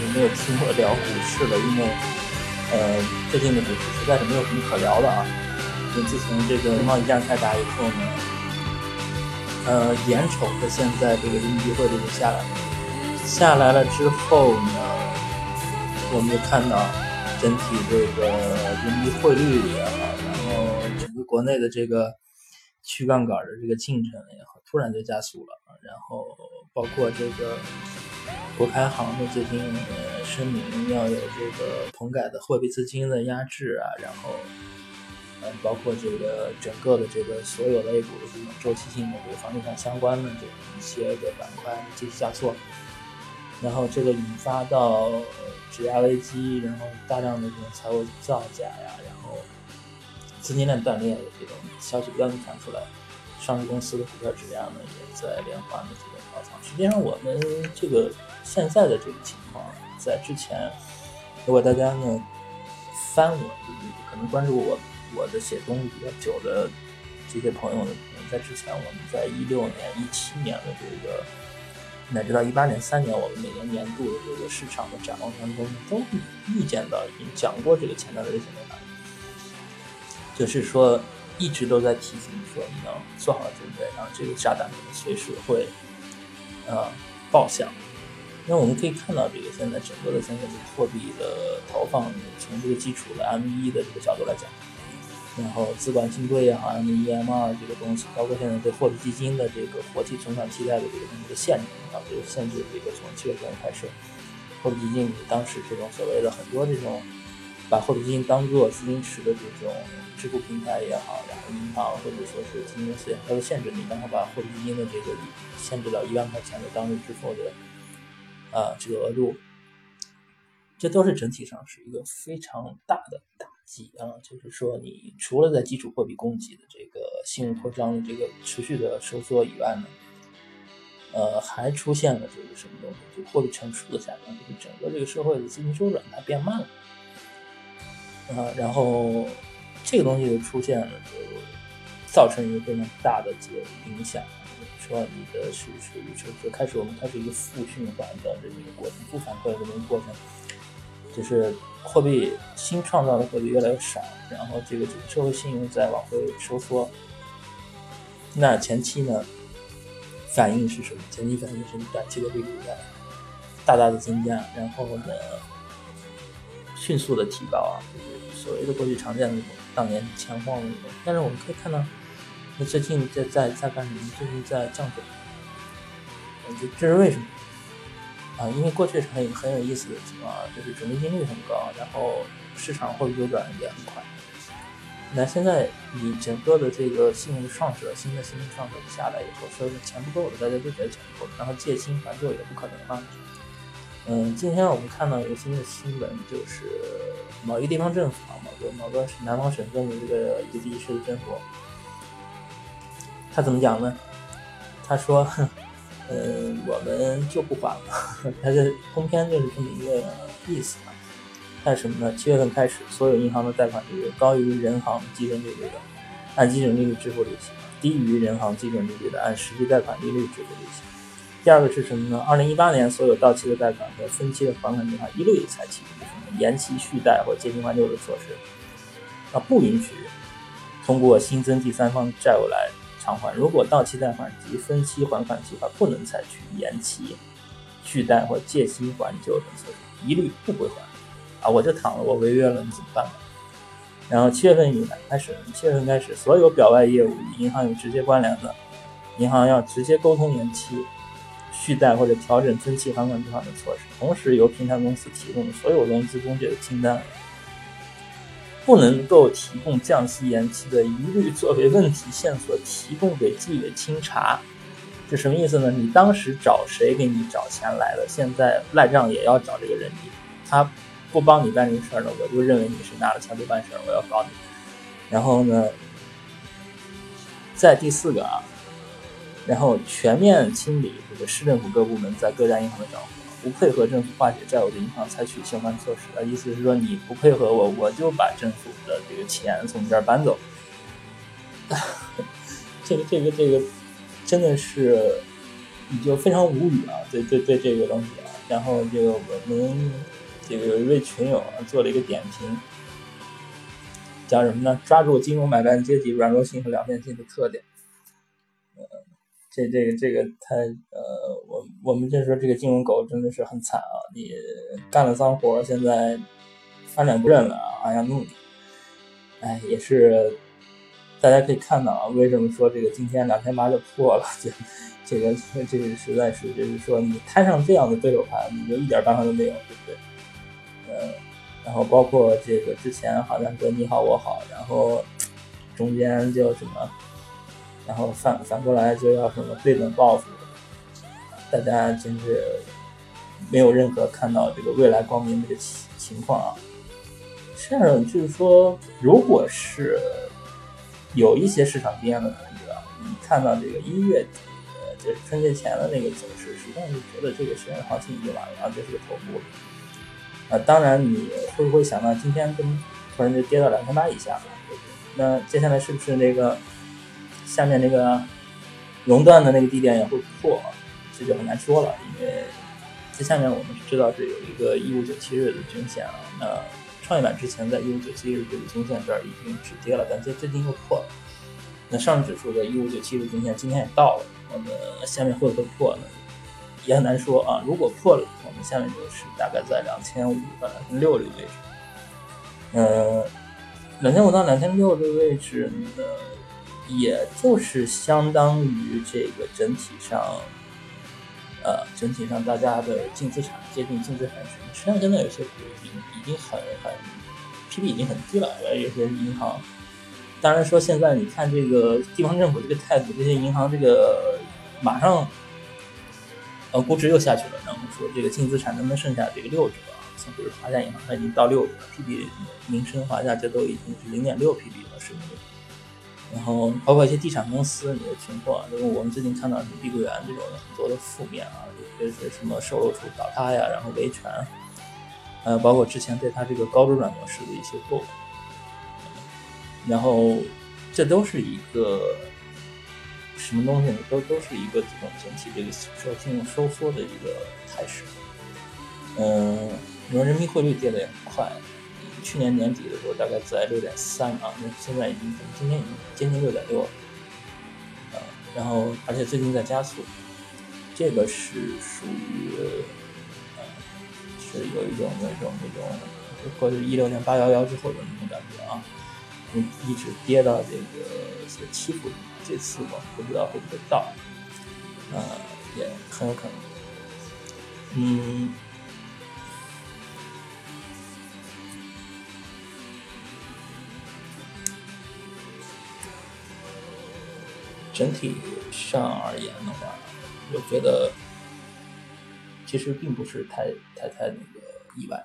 也没有听过聊股市了，因为呃最近的股市实在是没有什么可聊的啊。就自从这个贸易战开打以后呢，呃眼瞅着现在这个人民币汇率就下来了，下来了之后呢，我们就看到整体这个人民币汇率也好，然后整个国内的这个去杠杆的这个进程也好，突然就加速了，然后包括这个。国开行的最近呃声明要有这个棚改的货币资金的压制啊，然后呃包括这个整个的这个所有 A 股的这种周期性的这个房地产相关的这一些个板块继续下挫，然后这个引发到质押危机，然后大量的这种财务造假呀，然后资金链断裂的这种消息不断的传出来，上市公司的股票质量呢也在连环的这个爆仓。实际上我们这个。现在的这个情况，在之前，如果大家呢翻我，可能关注我我的写东西比较久的这些朋友呢，在之前我们在一六年、一七年的这个，乃至到一八年三年，我们每年年度的这个市场的展望当中，都会预见到已经讲过这个潜在的危险在哪里，就是说一直都在提醒说你要做好准备，然后这个炸弹随时会呃爆响。那我们可以看到，这个现在整个的现在这个货币的投放，从这个基础的 M 一的这个角度来讲，然后资管新规也好，M1、M2 这个东西，包括现在对货币基金的这个活期存款期待的这个东西的限制，啊，这个限制这个从七月份开始，货币基金当时这种所谓的很多这种把货币基金当做资金池的这种支付平台也好，然后银行或者说是基金公司，它会限制你，然后把货币基金的这个限制到一万块钱的当日支付的。啊，这个额度，这都是整体上是一个非常大的打击啊！就是说，你除了在基础货币供给的这个信用扩张的这个持续的收缩以外呢，呃，还出现了这个什么东西？就货币乘数的下降，就是整个这个社会的资金周转它变慢了啊。然后这个东西的出现了，就造成一个非常大的这个影响。说你的是属于就就开始我们开始一个负循环的这么一个过程，负反馈的这么一个过程，就是货币新创造的货币越来越少，然后这个这个社会信用在往回收缩。那前期呢，反应是什么？前期反应是短期的利率在大大的增加，然后呢，迅速的提高啊，就是所谓的过去常见的那种当年钱荒的那种。但是我们可以看到。那最近在在在干什么？最近在降准，这这是为什么？啊，因为过去是很很有意思的情况啊，就是准备金率很高，然后市场货币周转也很快。那现在你整个的这个信用创设，新的信用创设下来以后，说钱不够了，大家都觉得钱不够，然后借新还旧也不可能了。嗯，今天我们看到一个新的新闻，就是某一个地方政府啊，某个某个南方省份的这个一个地市的政府。他怎么讲呢？他说：“嗯，我们就不管了。”他的通篇就是这么一个意思啊。是什么呢？七月份开始，所有银行的贷款利率高于人行基准利率的，按基准利率支付利息；低于人行基准利率的，按实际贷款利率支付利息。第二个是什么呢？二零一八年所有到期的贷款和分期的还款计划一律采取延期续贷或借新还旧的措施，啊，不允许通过新增第三方债务来。偿还，如果到期贷款及分期还款计划不能采取延期、续贷或借新还旧等措施，一律不归还。啊，我这躺了，我违约了，你怎么办？然后七月份以来开始，七月份开始，所有表外业务与银行有直接关联的，银行要直接沟通延期、续贷或者调整分期还款计划的措施，同时由平台公司提供的所有融资中介的清单。不能够提供降息延期的，一律作为问题线索提供给纪委清查。这什么意思呢？你当时找谁给你找钱来了？现在赖账也要找这个人，他不帮你办这个事儿呢，我就认为你是拿了钱不办事儿，我要搞你。然后呢，在第四个啊，然后全面清理这个市政府各部门在各家银行的账户。不配合政府化解债务的银行采取相关措施啊，意思是说你不配合我，我就把政府的这个钱从你这儿搬走。这个这个这个真的是你就非常无语啊！对对对，这个东西啊。然后这个我们这个有一位群友啊做了一个点评，叫什么呢？抓住金融买办阶级软弱性和两面性的特点。这这个这个他呃，我我们就说这个金融狗真的是很惨啊！你干了脏活，现在发展不认了啊，还要弄你。哎，也是大家可以看到啊，为什么说这个今天两千八就破了？这这个这个实在是就是说你摊上这样的对手盘，你就一点办法都没有，对不对？呃，然后包括这个之前好像说你好我好，然后中间就什么，然后反反过来就要什么对等报复，大家真是没有任何看到这个未来光明的情情况啊。这样就是说，如果是有一些市场经验的朋友啊，你看到这个一月底，呃就是春节前的那个走势，实际上是觉得这个实验行情已经完了，这是个头部。啊，当然你会不会想到今天跟突然就跌到两千八以下？那接下来是不是那个下面那个熔断的那个低点也会破？这就很难说了，因为在下面我们知道是有一个一五九七日的均线啊，那。创业板之前在一五九七日这个均线这儿已经止跌了，但这最近又破了。那上证指数的一五九七日均线今天也到了，那么下面会不会破呢？也很难说啊。如果破了，我们下面就是大概在两千五到两千六这个位置。嗯，两千五到两千六这个位置呢，也就是相当于这个整体上，呃，整体上大家的净资产接近净资产水平。实际上，现在有些已经已经很很 P/B 已经很低了，有些银行。当然说，现在你看这个地方政府这个态度，这些银行这个马上呃估值又下去了。然后说这个净资产能不能剩下这个六折？像比如华夏银行，它已经到六折，P/B 民生、华夏这都已经是零点六 P/B 了，是不是？然后包括一些地产公司，你的情况，因为我们最近看到什么碧桂园这种很多的负面啊，有些是什么售楼处倒塌呀，然后维权。呃，包括之前对它这个高周转模式的一些购买，然后这都是一个什么东西呢？都都是一个这种整体这个说金融收缩的一个态势。嗯，你说人民币汇率跌的也很快，去年年底的时候大概在六点三啊，那现在已经今天已经接近六点六了。呃，然后而且最近在加速，这个是属于。是有一种那种那种，或者一六年八幺幺之后的那种感觉啊，嗯，一直跌到这个是七附近，这次我不知道会不会到，呃，也很有可能，嗯，整体上而言的话，我觉得。其实并不是太太太那个意外。